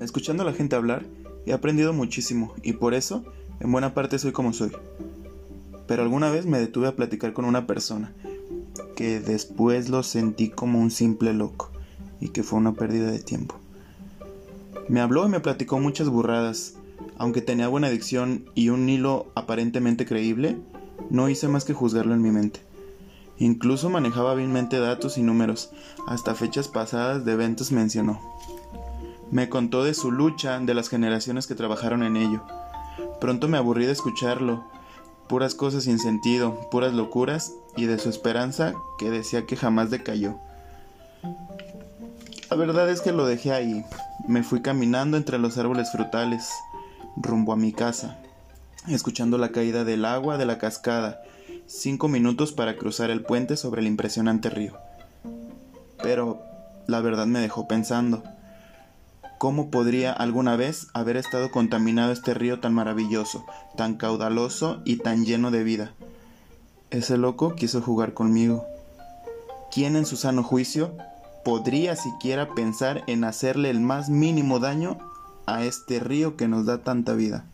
Escuchando a la gente hablar, he aprendido muchísimo y por eso, en buena parte, soy como soy. Pero alguna vez me detuve a platicar con una persona, que después lo sentí como un simple loco y que fue una pérdida de tiempo. Me habló y me platicó muchas burradas. Aunque tenía buena dicción y un hilo aparentemente creíble, no hice más que juzgarlo en mi mente. Incluso manejaba hábilmente datos y números, hasta fechas pasadas de eventos mencionó. Me contó de su lucha, de las generaciones que trabajaron en ello. Pronto me aburrí de escucharlo, puras cosas sin sentido, puras locuras, y de su esperanza que decía que jamás decayó. La verdad es que lo dejé ahí. Me fui caminando entre los árboles frutales, rumbo a mi casa, escuchando la caída del agua de la cascada, cinco minutos para cruzar el puente sobre el impresionante río. Pero la verdad me dejó pensando. ¿Cómo podría alguna vez haber estado contaminado este río tan maravilloso, tan caudaloso y tan lleno de vida? Ese loco quiso jugar conmigo. ¿Quién en su sano juicio podría siquiera pensar en hacerle el más mínimo daño a este río que nos da tanta vida?